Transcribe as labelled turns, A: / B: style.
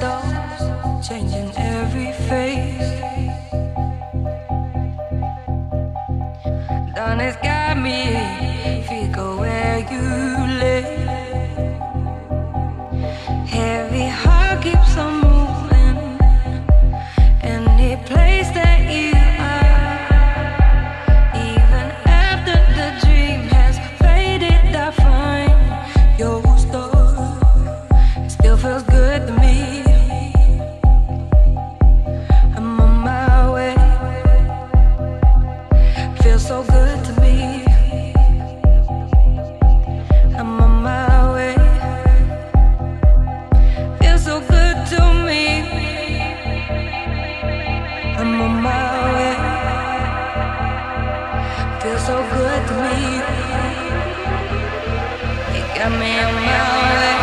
A: tanto.
B: So good to me. You got me on my way.